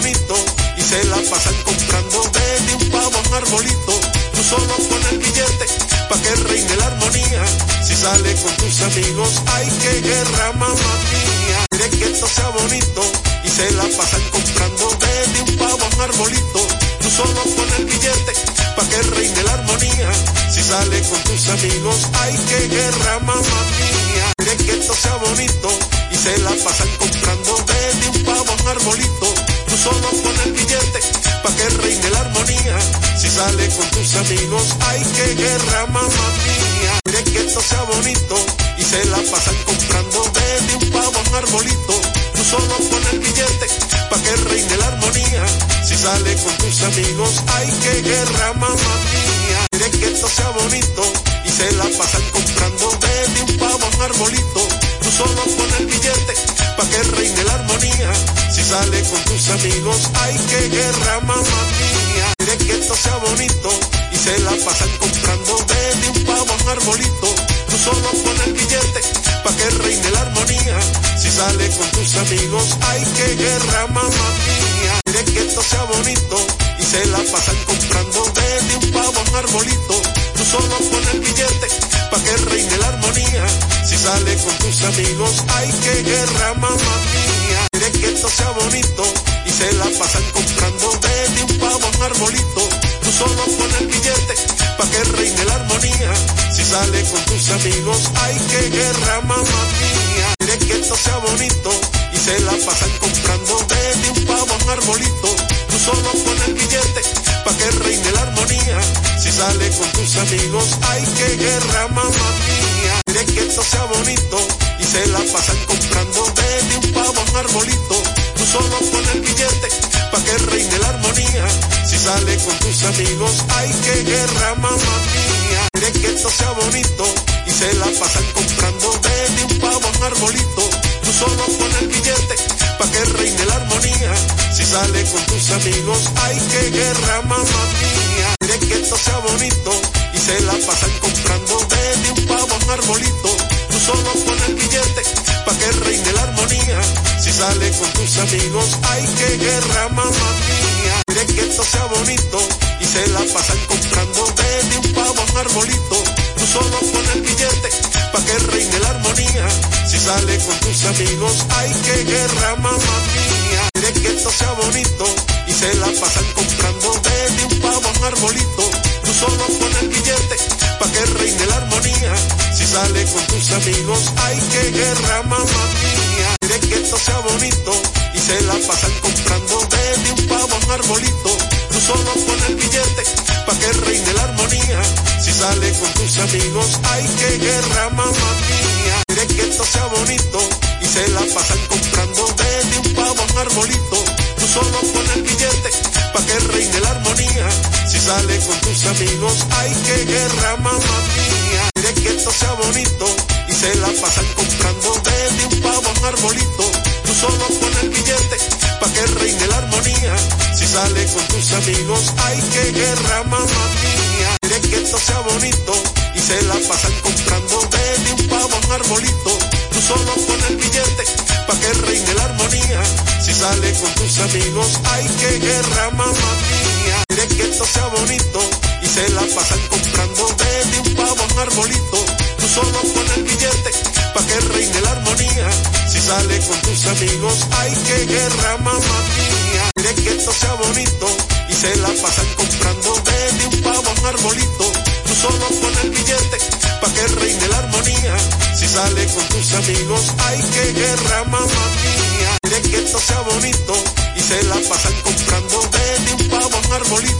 bonito y se la pasan comprando desde un pavo a un arbolito. Tú solo pon el billete pa' que reine la armonía. Si sale con tus amigos, hay que guerra, mamá mía. Quiere que esto sea bonito y se la pasan comprando desde un pavo a un arbolito. Tú solo pon el billete pa' que reine la armonía. Si sale con tus amigos, hay que guerra, mamá mía. Quiere que esto sea bonito y se la pasan comprando desde un pavo a un arbolito. Tú solo pon el billete pa' que reine la armonía. Si sale con tus amigos, hay que guerra, mamá mía. Quiere que esto sea bonito y se la pasan comprando desde un pavo a un arbolito. Tú solo pon el billete pa' que reine la armonía. Si sale con tus amigos, hay que guerra, mamá mía. Quiere que esto sea bonito y se la pasan comprando desde un pavo a un arbolito. Tú solo pon el billete pa' que reine la sale con tus amigos, hay que guerra, mamá mía. Quiere que esto sea bonito y se la pasan comprando desde un pavo a un arbolito. Tú solo pon el billete pa' que reine la armonía. Si sale con tus amigos, hay que guerra, mamá mía. Quiere que esto sea bonito y se la pasan comprando desde un pavo a un arbolito. Tú solo pon el billete pa' que reine la armonía. Si sale con tus amigos, hay que guerra, mamá mía. Que esto sea bonito y se la pasan comprando desde un pavo a un arbolito. Tú solo pon el billete pa' que reine la armonía. Si sale con tus amigos, hay que guerra, mamá mía. Quiere que esto sea bonito y se la pasan comprando desde un pavo a un arbolito. Tú solo pon el billete pa' que reine la armonía. Si sale con tus amigos, hay que guerra, mamá mía. Quiere que esto sea bonito y se la pasan comprando desde un arbolito. Tú solo pon el billete pa' que reine la armonía. Si sale con tus amigos, hay que guerra, mamá mía. Quiere que esto sea bonito y se la pasan comprando desde un pavo a un arbolito. Tú solo pon el billete pa' que reine la armonía. Si sale con tus amigos, hay que guerra, mamá mía. Que esto sea bonito y se la pasan comprando desde un pavo a un arbolito. Tú solo pon el billete pa' que reine la armonía. Si sale con tus amigos, hay que guerra, mamá mía. Quiere que esto sea bonito y se la pasan comprando desde un pavo a un arbolito. Tú solo pon el billete pa' que reine la armonía. Si sale con tus amigos, hay que guerra, mamá mía. Que esto sea bonito y se la pasan comprando desde un pavo a un arbolito. Tú solo pon el billete pa' que reine la armonía. Si sale con tus amigos, hay que guerra, mamá mía. Quiere que esto sea bonito y se la pasan comprando desde un pavo a un arbolito. Tú solo pon el billete pa' que reine la armonía. Si sale con tus amigos, hay que guerra, mamá mía. Quiere que esto sea bonito y se la pasan comprando desde un pavo a un arbolito. Tú solo pon el billete pa' que reine la armonía. Si sale con tus amigos, hay que guerra, mamá mía. Quiere que esto sea bonito y se la pasan comprando desde un pavo a un arbolito. Tú solo pon el billete pa' que reine la armonía. Si sale con tus amigos, hay que guerra, mamá mía. Quiere que esto sea bonito y se la pasan comprando desde un pavo a un arbolito. Tú solo pon el billete pa' que reine la armonía. Si sale con tus amigos, hay que guerra, mamá mía. Quiere que esto sea bonito y se la pasan comprando desde un pavo a un arbolito. Tú solo pon el billete pa' que reine la armonía. Si sale con tus amigos, hay que guerra, mamá mía. Quiere que esto sea bonito y se la pasan comprando desde un pavo a un arbolito. Tú solo pon el billete pa' que reine la armonía. Si sale con tus amigos, hay que guerra, mamá mía. Quiere que esto sea bonito y se la pasan comprando desde un pavo a un arbolito.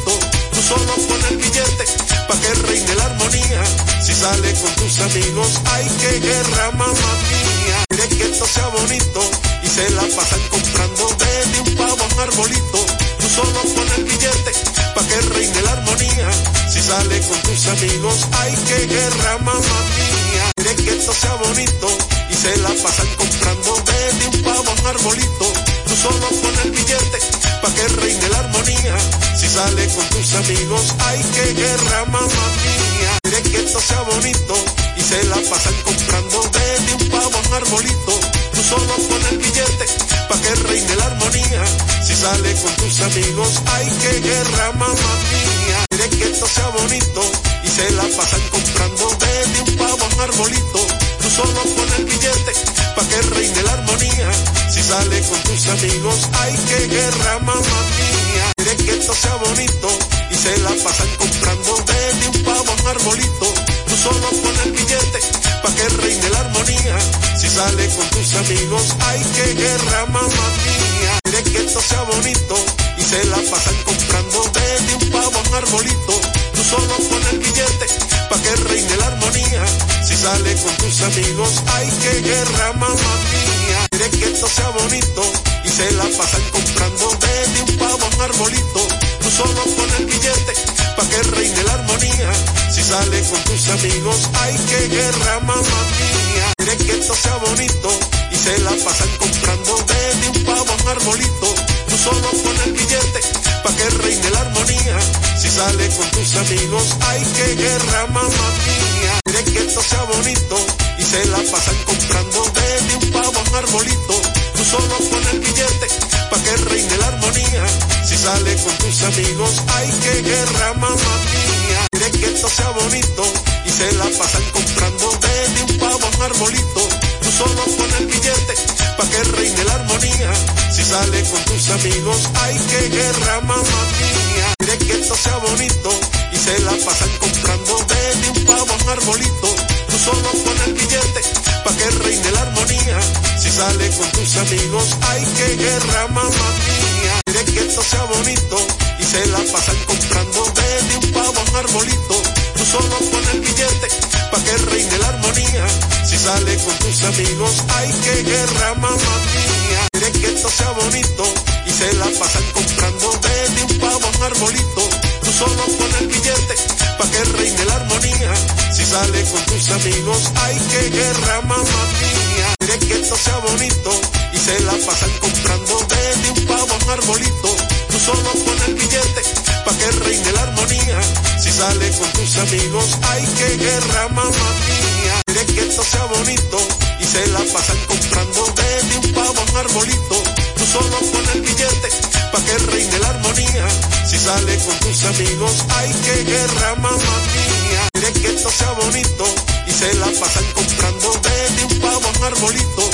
Sale con tus amigos, hay que guerra, mamá mía. Quiere que esto sea bonito y se la pasan comprando desde un pavo a un arbolito. Tú solo pon el billete pa' que reine la armonía. Si sale con tus amigos, hay que guerra, mamá mía. Quiere que esto sea bonito y se la pasan comprando desde un pavo a un arbolito. Tú solo pon el billete pa' que reine la armonía. Si sale con tus amigos, hay que guerra, mamá mía. Esto sea bonito y se la pasan comprando desde un pavo a un arbolito. Tú solo pon el billete pa' que reine la armonía. Si sale con tus amigos, ay que guerra mamá mía. Quiere que esto sea bonito y se la pasan comprando desde un pavo a un arbolito. Tú solo pon el billete pa' que reine la armonía. Si sale con tus amigos, ay que guerra mamá mía. Quiere que esto sea bonito se la pasan comprando desde un pavo a un arbolito. Tú solo pon el billete pa' que reine la armonía. Si sale con tus amigos, ay que guerra mamá mía. Quiere que esto sea bonito y se la pasan comprando desde un pavo a un arbolito. Tú solo pon el billete pa' que reine la armonía. Si sale con tus amigos, ay que guerra mamá mía. Quiere que esto sea bonito y se la pasan comprando desde un pavo a un arbolito. Solo pon el billete pa' que reine la armonía. Si sale con tus amigos, ay que guerra mamá mía. Quiere que esto sea bonito y se la pasan comprando desde un pavo a un arbolito. Tú solo pon el billete pa' que reine la armonía. Si sale con tus amigos, ay que guerra mamá mía. Quiere que esto sea bonito y se la pasan comprando desde un pavo a un arbolito. Tú solo pon el billete pa' que reine la armonía. Si sale con tus amigos, ay que guerra mamá mía. Quiere que esto sea bonito y se la pasan comprando desde un pavo a un arbolito. Tú solo pon el billete pa' que reine la armonía. Si sale con tus amigos, ay que guerra mamá mía. Quiere que esto sea bonito y se la pasan comprando desde un pavo a un arbolito. Tú solo pon el billete pa' que reine la armonía. Si sale con tus amigos, ay que guerra mamá mía. Quiere que esto sea bonito y se la pasan comprando desde un pavo a un arbolito. Tú solo pon el billete pa' que reine la armonía. Si sale con tus amigos, ay que guerra mamá mía. Quiere que esto sea bonito y se la pasan comprando desde un pavo a un arbolito. Tú solo pon el billete pa' que reine la armonía. Si sale con tus amigos, ay que guerra mamá mía. Quiere que esto sea bonito y se la pasan comprando desde un pavo a un arbolito. Tú solo pon el billete pa' que reine la armonía. Si sale con tus amigos, ay que guerra mamá mía. Que esto sea bonito y se la pasan comprando desde un pavo a un arbolito. Tú solo pon el billete pa' que reine la armonía. Si sale con tus amigos, ay que guerra mamá mía. Que esto sea bonito y se la pasan comprando desde un pavo a un arbolito.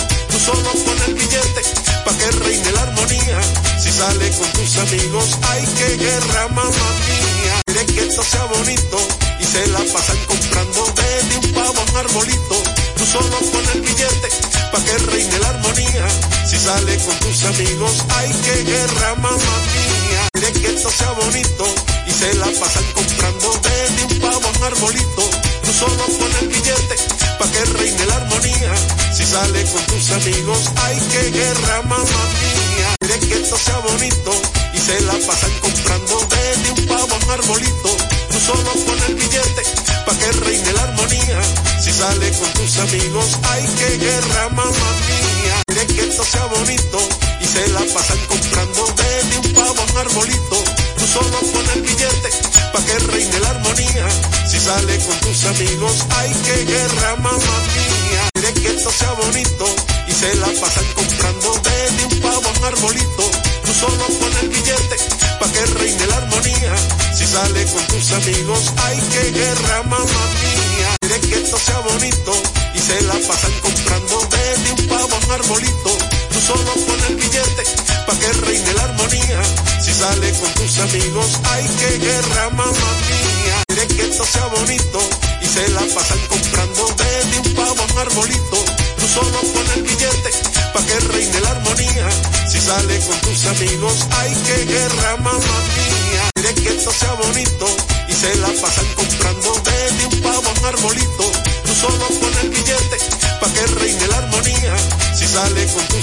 Solo pon el billete pa' que reine la armonía. Si sale con tus amigos, ay que guerra mamá mía. Quiere que esto sea bonito y se la pasan comprando desde un pavo a un arbolito. Tú solo pon el billete pa' que reine la armonía. Si sale con tus amigos, ay que guerra mamá mía. Quiere que esto sea bonito y se la pasan comprando desde un pavo a un arbolito. Tú solo pon el billete pa' que reine la armonía. Si sale con tus amigos, ay que guerra mamá mía. Quiere que esto sea bonito y se la pasan comprando desde un pavo a un arbolito. Tú solo pon el billete pa' que reine la armonía. Si sale con tus amigos, ay que guerra mamá mía. Quiere que esto sea bonito y se la pasan comprando desde un pavo a un arbolito. Tú solo pon el billete pa' que reine la armonía. Si sale con tus amigos, ay que guerra mamá mía. Quiere que esto sea bonito y se la pasan comprando desde un pavo a un arbolito. Tú solo pon el billete pa' que reine la armonía. Si sale con tus amigos, ay que guerra mamá mía. Quiere que esto sea bonito y se la pasan comprando desde un pavo a un arbolito. Tú solo pon el billete pa' que reine la armonía. Si sale con tus amigos, ay que guerra mamá mía. Quiere que esto sea bonito y se la pasan comprando desde un pavo a un arbolito. Tú solo pon el billete pa' que reine la armonía. Si sale con tus amigos, ay que guerra mamá mía. Quiere que esto sea bonito y se la pasan comprando desde un pavo a un arbolito. Tú solo pon el billete pa' que reine la armonía. Si sale con tus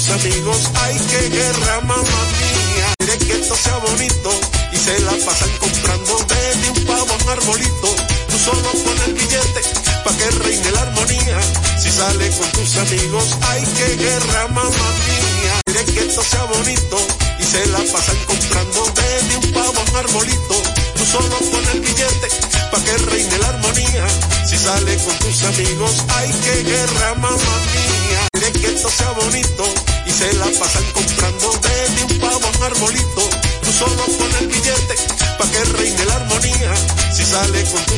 que guerra mamá mía. Quiere que esto sea bonito y se la pasan comprando desde un pavo a un arbolito. Tú solo pon el billete pa' que reine la armonía. Si sale con tus amigos, ay que guerra mamá mía. Quiere que esto sea bonito y se la pasan comprando desde un pavo a un arbolito. Tú solo pon el billete pa' que reine la armonía. Si sale con tus amigos, ay que guerra mamá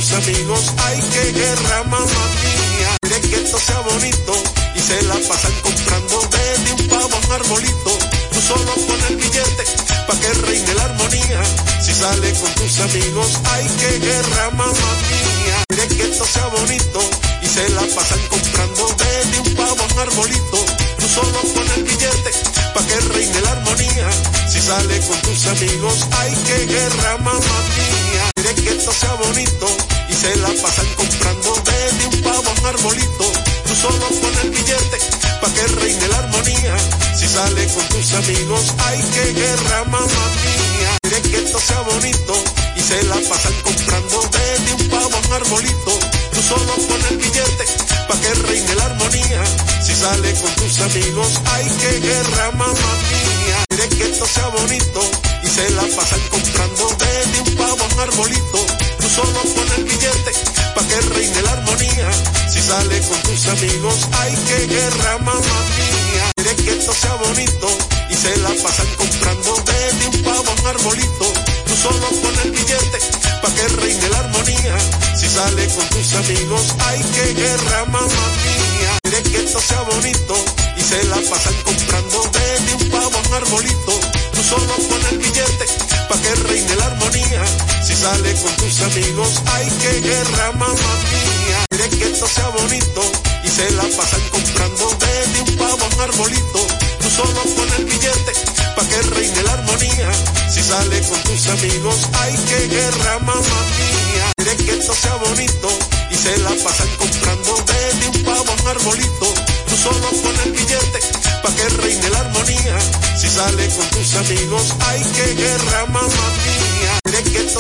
tus amigos, hay que guerra, mamá mía. Quiere que esto sea bonito y se la pasan comprando desde un pavo a un arbolito. Tú solo pon el billete pa' que reine la armonía. Si sale con tus amigos, hay que guerra, mamá mía. Quiere que esto sea bonito y se la pasan comprando desde un pavo a un arbolito. Tú solo pon el billete pa' que reine la armonía. Si sale con tus amigos, hay que guerra, mamá mía. Quiere que esto sea bonito y se la pasan comprando desde un pavo a un arbolito. Tú solo pon el billete pa' que reine la armonía. Si sale con tus amigos, hay que guerra, mamá mía. Quiere que esto sea bonito y se la pasan comprando desde un pavo a un arbolito. Tú solo pon el billete pa' que reine la armonía. Si sale con tus amigos, hay que guerra, mamá mía. Quiere que esto sea bonito y se la pasan comprando desde un pavo a un arbolito. Tú solo pon el billete pa' que reine la armonía. Si sale con tus amigos, hay que guerra, mamá mía. Quiere que esto sea bonito y se la pasan comprando desde un pavo a un arbolito. Tú solo pon el billete pa' que reine la armonía. Si sale con tus amigos, hay que guerra, mamá mía. Quiere que esto sea bonito y se la pasan comprando desde un pavo a un arbolito. Tú solo pon el billete pa' que reine la armonía. Si sale con tus amigos, hay que guerra, mamá mía. Quiere que esto sea bonito y se la pasan comprando desde un pavo a un arbolito. Tú solo pon el billete pa' que reine la armonía. Si sale con tus amigos, hay que guerra, mamá mía. Quiere que esto sea bonito y se la pasan comprando desde un pavo a un arbolito. Tú solo pon el billete pa' que reine la armonía. Si sale con tus amigos, hay que guerra, mamá mía.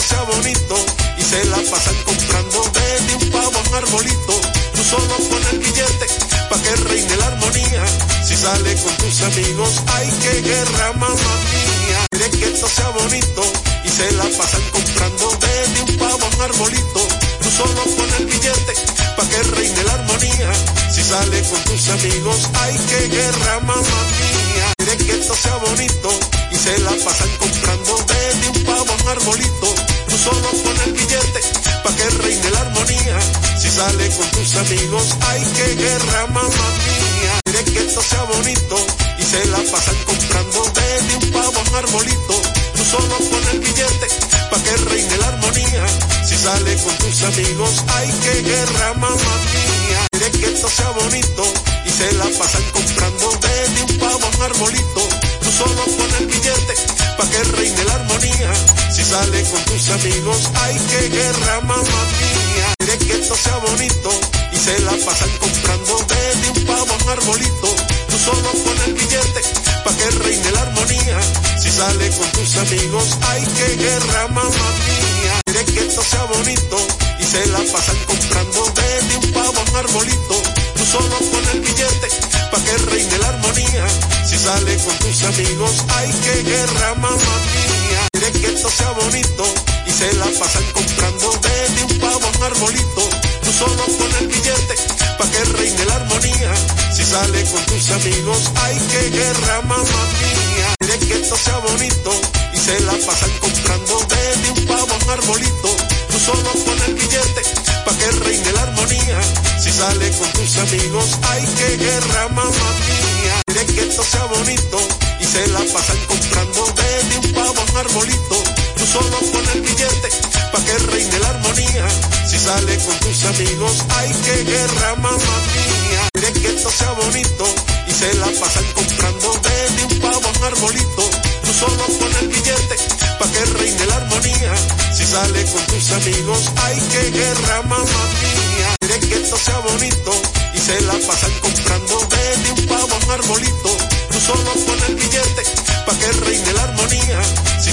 Sea bonito y se la pasan comprando desde un pavo a un arbolito. Tú solo pon el billete pa' que reine la armonía. Si sale con tus amigos, hay que guerra, mamá mía. Que esto sea bonito y se la pasan comprando desde un pavo a un arbolito. Tú solo pon el billete pa' que reine la armonía. Si sale con tus amigos, hay que guerra, mamá mía. Quiere que esto sea bonito y se la pasan comprando desde un pavo a un arbolito. Tú solo pon el billete pa' que reine la armonía. Si sale con tus amigos, hay que guerra, mamá mía. Quiere que esto sea bonito y se la pasan comprando desde un pavo a un arbolito. Tú solo pon el billete pa' que reine la armonía. Si sale con tus amigos, hay que guerra, mamá mía. Esto sea bonito y se la pasan comprando desde un pavo a un arbolito. Tú solo pon el billete pa' que reine la armonía. Si sale con tus amigos, hay que guerra, mamá mía. Quiere que esto sea bonito y se la pasan comprando desde un pavo a un arbolito. Tú solo pon el billete pa' que reine la armonía. Si sale con tus amigos, hay que guerra, mamá mía. Quiere que esto sea bonito y se la pasan comprando desde un pavo a un arbolito. Tú solo pon el billete pa' que reine la armonía. Si sale con tus amigos, hay que guerra, mamá mía. Quiere que esto sea bonito y se la pasan comprando desde un pavo a un arbolito. Tú solo pon el billete pa' que reine la armonía. Si sale con tus amigos, hay que guerra, mamá mía. Quiere que esto sea bonito y se la pasan comprando desde un pavo a un arbolito. Tú solo pon el billete pa' que reine la armonía. Si sale con tus amigos, hay que guerra, mamá mía. Quiere que esto sea bonito y se la pasan comprando desde un pavo a un arbolito. Tú solo pon el billete pa' que reine la armonía. Si sale con tus amigos, hay que guerra, mamá mía. Quiere que esto sea bonito y se la pasan comprando desde un pavo a un arbolito. Tú solo pon el billete pa' que reine la armonía. Si sale con tus amigos, hay que guerra, mamá mía. Quiere que esto sea bonito y se la pasan comprando desde un pavo a un arbolito. Tú solo pon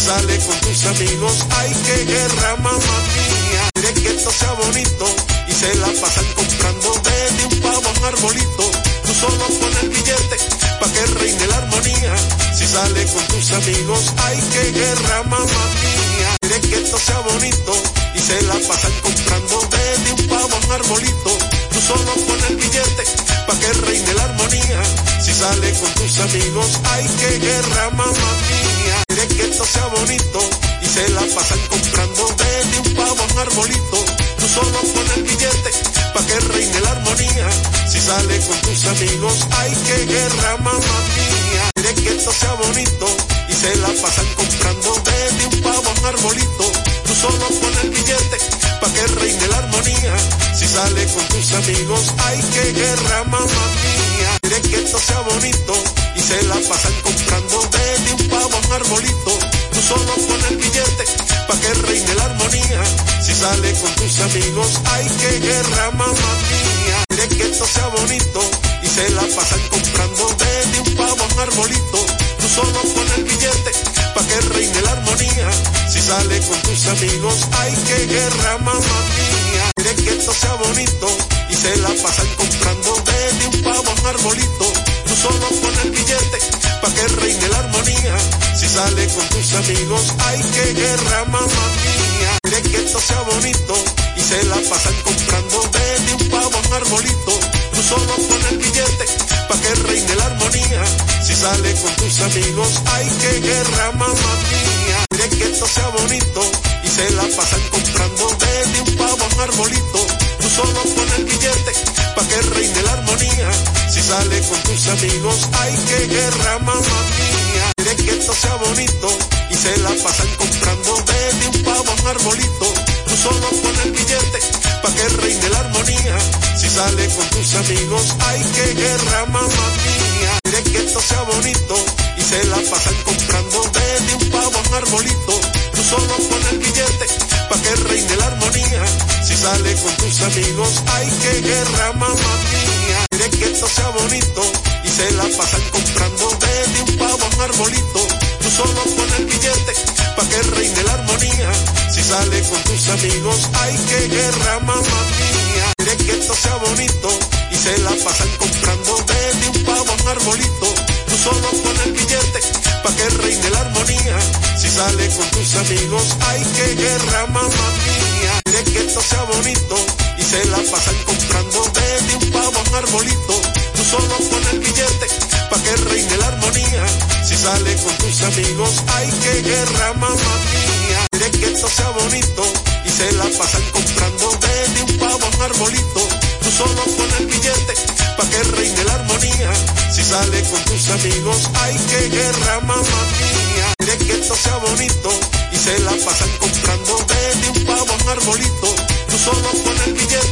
sale con tus amigos, hay que guerra, mamá mía. Quiere que esto sea bonito y se la pasan comprando desde un pavo a un arbolito. Tú solo pon el billete pa' que reine la armonía. Si sale con tus amigos, hay que guerra, mamá mía. quiere que esto sea bonito y se la pasan comprando desde un pavo a un arbolito. Tú solo pones el billete pa' que reine la armonía. Si sale con tus amigos, hay que guerra, mamá mía. Quiere que esto sea bonito y se la pasan comprando desde un pavo a un arbolito. Tú solo pones el billete pa' que reine la armonía. Si sale con tus amigos, hay que guerra, mamá mía. Quiere que esto sea bonito y se la pasan comprando desde un pavo a un arbolito. Solo pones el billete pa' que reine la armonía. Si sale con tus amigos, hay que guerra, mamá mía. Quiere que esto sea bonito y se la pasan comprando desde un pavo a un arbolito. Tú solo pones el billete pa' que reine la armonía. Si sale con tus amigos, hay que guerra, mamá mía. Quiere que esto sea bonito y se la pasan comprando desde un pavo a un arbolito. Tú solo pones el billete pa' que reine la armonía. Si sale con tus amigos, hay que guerra, mamá mía. Quiere que esto sea bonito y se la pasan comprando desde un pavo a un arbolito. Tú solo pones el billete pa' que reine la armonía. Si sale con tus amigos, hay que guerra, mamá mía. Quiere que esto sea bonito y se la pasan comprando desde un pavo a un arbolito. Tú solo pones el billete pa' que reine la armonía. Si sale con tus amigos, hay que guerra, mamá mía. Quiere que esto sea bonito y se la pasan comprando desde un pavo a un arbolito. Tú solo pones el billete pa' que reine la armonía. Si sale con tus amigos, hay que guerra, mamá mía. Quiere que esto sea bonito y se la pasan comprando desde un pavo a un arbolito. Tú solo pones el billete pa' que reine la armonía. Si sale con tus amigos, hay que guerra, mamá mía. Quiere que esto sea bonito y se la pasan comprando desde un pavo a un arbolito. Tú solo pones el billete pa' que reine la armonía. Si sale con tus amigos, hay que guerra, mamá mía. Quiere que esto sea bonito y se la pasan comprando desde un pavo a un arbolito. Tú solo pones el billete que reine la armonía. Si sale con tus amigos, hay que guerra, mamá mía. Quiere que esto sea bonito y se la pasan comprando desde un pavo a un arbolito. Tú solo pones el billete pa' que reine la armonía. Si sale con tus amigos, hay que guerra, mamá mía. Quiere que esto sea bonito y se la pasan comprando desde un pavo a un arbolito. Tú solo pones el billete pa' que reine la armonía. Si sale con tus amigos, hay que guerra, mamá mía. Quiere que esto sea bonito y se la pasan comprando desde un pavo a un arbolito. Tú solo pones el billete pa' que reine la armonía. Si sale con tus amigos, hay que guerra, mamá mía. Quiere que esto sea bonito y se la pasan comprando desde un pavo a un arbolito. Tú solo pones el billete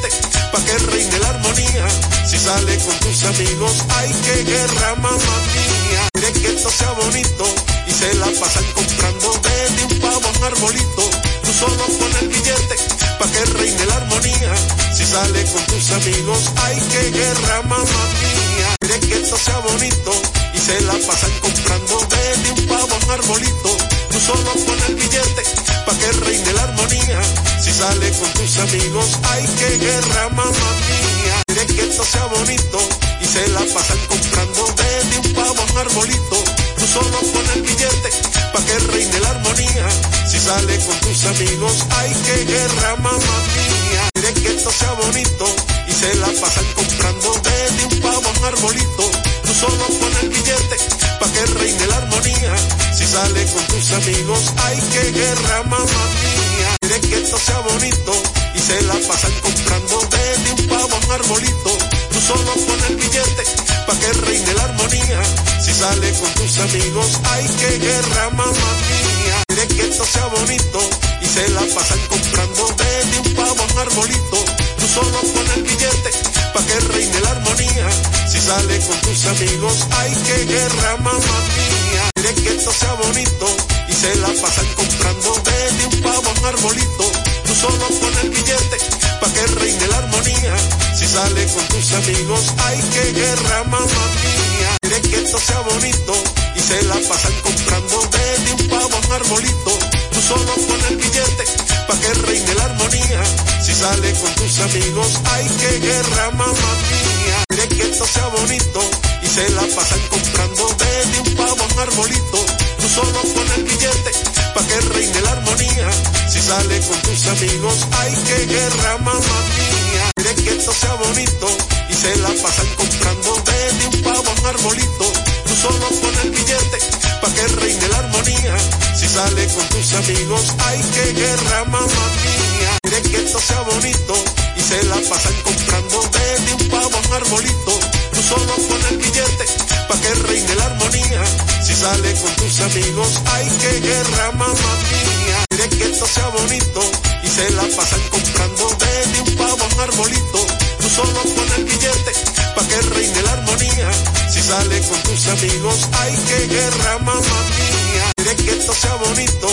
que reine la armonía. Si sale con tus amigos, hay que guerra, mamá mía. Quiere que esto sea bonito y se la pasan comprando desde un pavo a un arbolito. Tú solo pones el billete pa' que reine la armonía. Si sale con tus amigos, hay que guerra, mamá mía. Quiere que esto sea bonito y se la pasan comprando desde un pavo un arbolito. Tú solo pones el billete pa' que reine la armonía. Si sale con tus amigos, hay que guerra, mamá mía. Quiere que esto sea bonito y se la pasan comprando desde un pavo un arbolito. Tú solo pones el billete pa' que reine la armonía. Si sale con tus amigos, hay que guerra, mamá mía. Quiere que esto sea bonito y se la pasan comprando desde un pavo a un arbolito. Tú solo pones el billete pa' que reine la armonía. Si sale con tus amigos, hay que guerra, mamá mía. Quiere que esto sea bonito y se la pasan comprando desde un pavo a un arbolito. Tú solo pones el billete pa' que reine la armonía. Si sale con tus amigos, hay que guerra, mamá mía. Que esto sea bonito y se la pasan comprando desde un pavo a un arbolito. Tú solo pones el billete pa' que reine la armonía. Si sale con tus amigos, hay que guerra, mamá mía. Quiere que esto sea bonito y se la pasan comprando desde un pavo a un arbolito. Tú solo pones el billete pa' que reine la armonía. Si sale con tus amigos, hay que guerra, mamá mía. Quiere que esto sea bonito y se la pasan comprando desde un pavo a un arbolito. Tú solo pones el billete pa' que reine la armonía. Si sale con tus amigos, hay que guerra, mamá mía. Quiere que esto sea bonito y se la pasan comprando desde un pavo a un arbolito. Tú solo pones el billete pa' que reine la armonía. Si sale con tus amigos, ay que guerra mamá mía. Quiere que esto sea bonito y se la pasan comprando desde un pavo a un arbolito. Tú solo pon el billete pa' que reine la armonía. Si sale con tus amigos, ay que guerra mamá mía. Quiere que esto sea bonito y se la pasan comprando desde un pavo a un arbolito. Tú solo pon el billete pa' que reine la armonía. Si sale con tus amigos, ay que guerra mamá mía. Quiere que esto sea bonito y se la pasan comprando desde un pavo a un arbolito. Tú solo pon el billete pa' que reine la armonía. Si sale con tus amigos, ay que guerra mamá mía. Quiere que esto sea bonito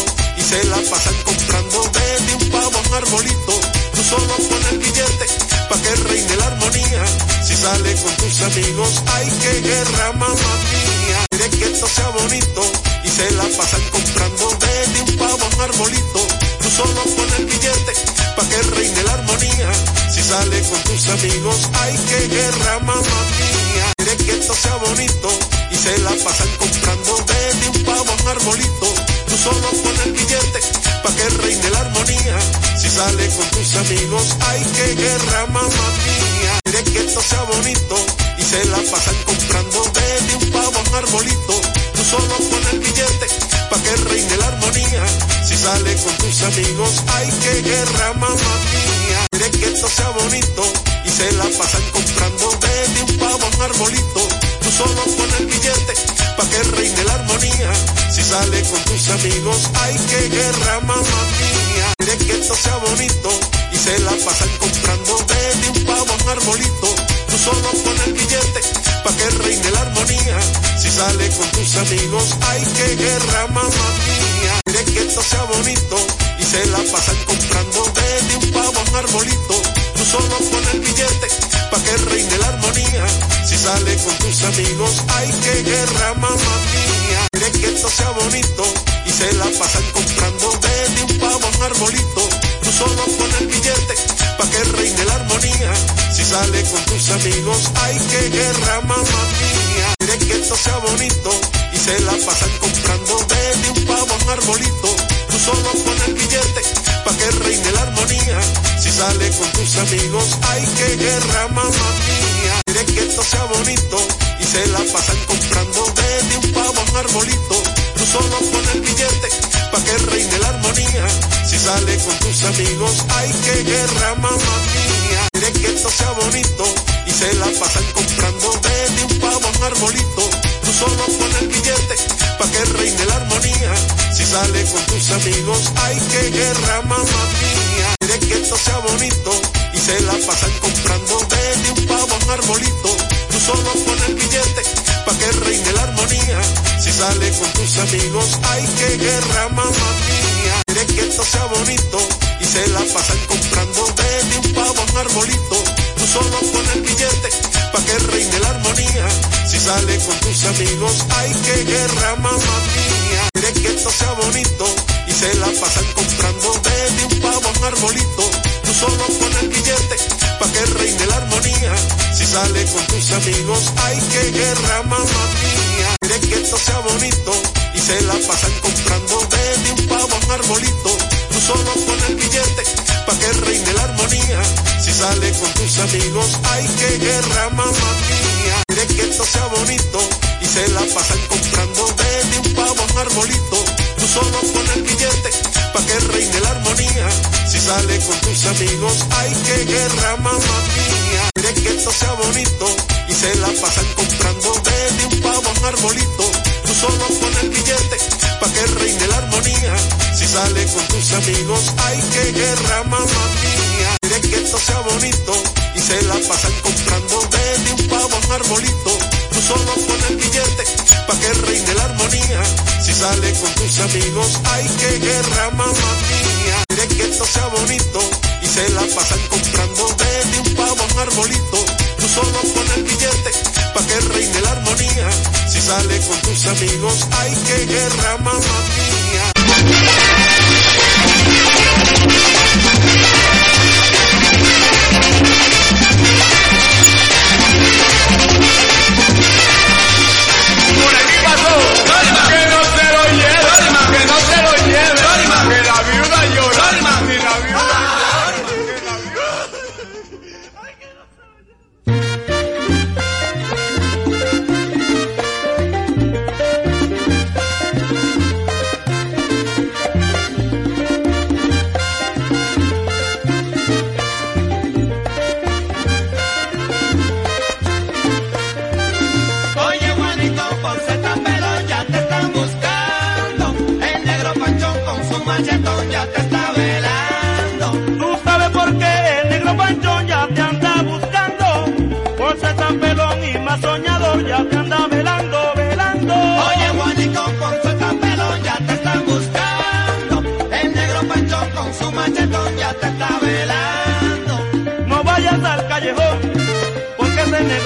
se la pasan comprando desde un pavo a un arbolito. Tú solo pon el billete pa' que reine la armonía. Si sale con tus amigos, ay que guerra mamá mía. Quiere que esto sea bonito y se la pasan comprando desde un pavo a un arbolito. Tú solo pon el billete pa' que reine la armonía. Si sale con tus amigos, ay que guerra mamá mía. Quiere que esto sea bonito y se la pasan comprando desde un pavo a un arbolito. Tú solo pon el billete pa' que reine la armonía. Si sale con tus amigos, ay que guerra mamá mía. Quiere que esto sea bonito y se la pasan comprando desde un pavo a un arbolito. Tú solo pon el billete pa' que reine la armonía. Si sale con tus amigos, ay que guerra mamá mía. Quiere que esto sea bonito y se la pasan comprando desde un pavo a un arbolito. Tú solo pon el billete pa' que reine la armonía. Si sale con tus amigos, ay que guerra mamá mía. Quiere que esto sea bonito y se la pasan comprando desde un pavo a un arbolito. Tú solo pon el billete pa' que reine la armonía. Si sale con tus amigos, ay que guerra mamá mía. Quiere que esto sea bonito y se la pasan comprando desde un pavo a un arbolito. Tú solo pon el billete pa' que reine la armonía. Si sale con tus amigos, ay que guerra mamá mía. Quiere que esto sea bonito y se la pasan comprando desde un pavo a un arbolito. Tú solo pon el billete pa' que reine la armonía. Si sale con tus amigos, ay que guerra mamá mía. Quiere que esto sea bonito y se la pasan comprando desde un pavo a un arbolito. Tú solo pon el billete pa' que reine la armonía. Si sale con tus amigos, ay que guerra mamá mía. Quiere que esto sea bonito y se la pasan comprando desde un pavo a un arbolito. Tú solo pon el billete pa' que reine la armonía. Si sale con tus amigos, ay que guerra mamá mía. Quiere que esto sea bonito y se la pasan comprando desde un pavo a un arbolito. Tú solo pon el billete pa' que reine la armonía. Si sale con tus amigos, ay que guerra mamá mía. Quiere que esto sea bonito y se la pasan comprando desde un pavo a un arbolito. Tú solo pon el billete pa' que reine la armonía. Si sale con tus amigos, ay que guerra mamá mía. Que esto sea bonito se la pasan comprando desde un pavo a un arbolito. Tú solo pon el billete pa' que reine la armonía. Si sale con tus amigos, ay que guerra mamá mía. Quiere que esto sea bonito y se la pasan comprando desde un pavo a un arbolito. Tú solo pon el billete pa' que reine la armonía. Si sale con tus amigos, ay que guerra mamá mía. Quiere que esto sea bonito y se la pasan comprando desde un pavo a un arbolito. Tú solo pon el billete pa' que reine la armonía. Si sale con tus amigos, ay que guerra mamá mía. Quiere que esto sea bonito y se la pasan comprando desde un pavo a un arbolito. Tú solo pon el billete pa' que reine Si sale con tus amigos, ay que guerra mamá mía. Quiere que esto sea bonito y se la pasan comprando desde un pavo a un arbolito. Tú solo pon el billete pa' que reine la armonía. Si sale con tus amigos, ay que guerra mamá mía. Quiere que esto sea bonito y se la pasan comprando desde un pavo a un arbolito. Tú solo pon el billete pa' que reine la armonía. Si sale con tus amigos, ay que guerra mamá mía. Que esto sea bonito y se la pasan comprando desde un pavo a un arbolito. Tú solo pon el billete pa' que reine la armonía. Si sale con tus amigos, ay que guerra mamá mía.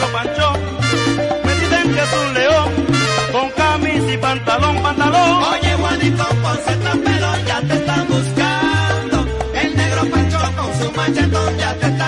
Carlos Panchón. Me dicen que es un león, con camisa y pantalón, pantalón. Oye, Juanito, con pelo ya te están buscando. El negro Panchón con su machetón ya te está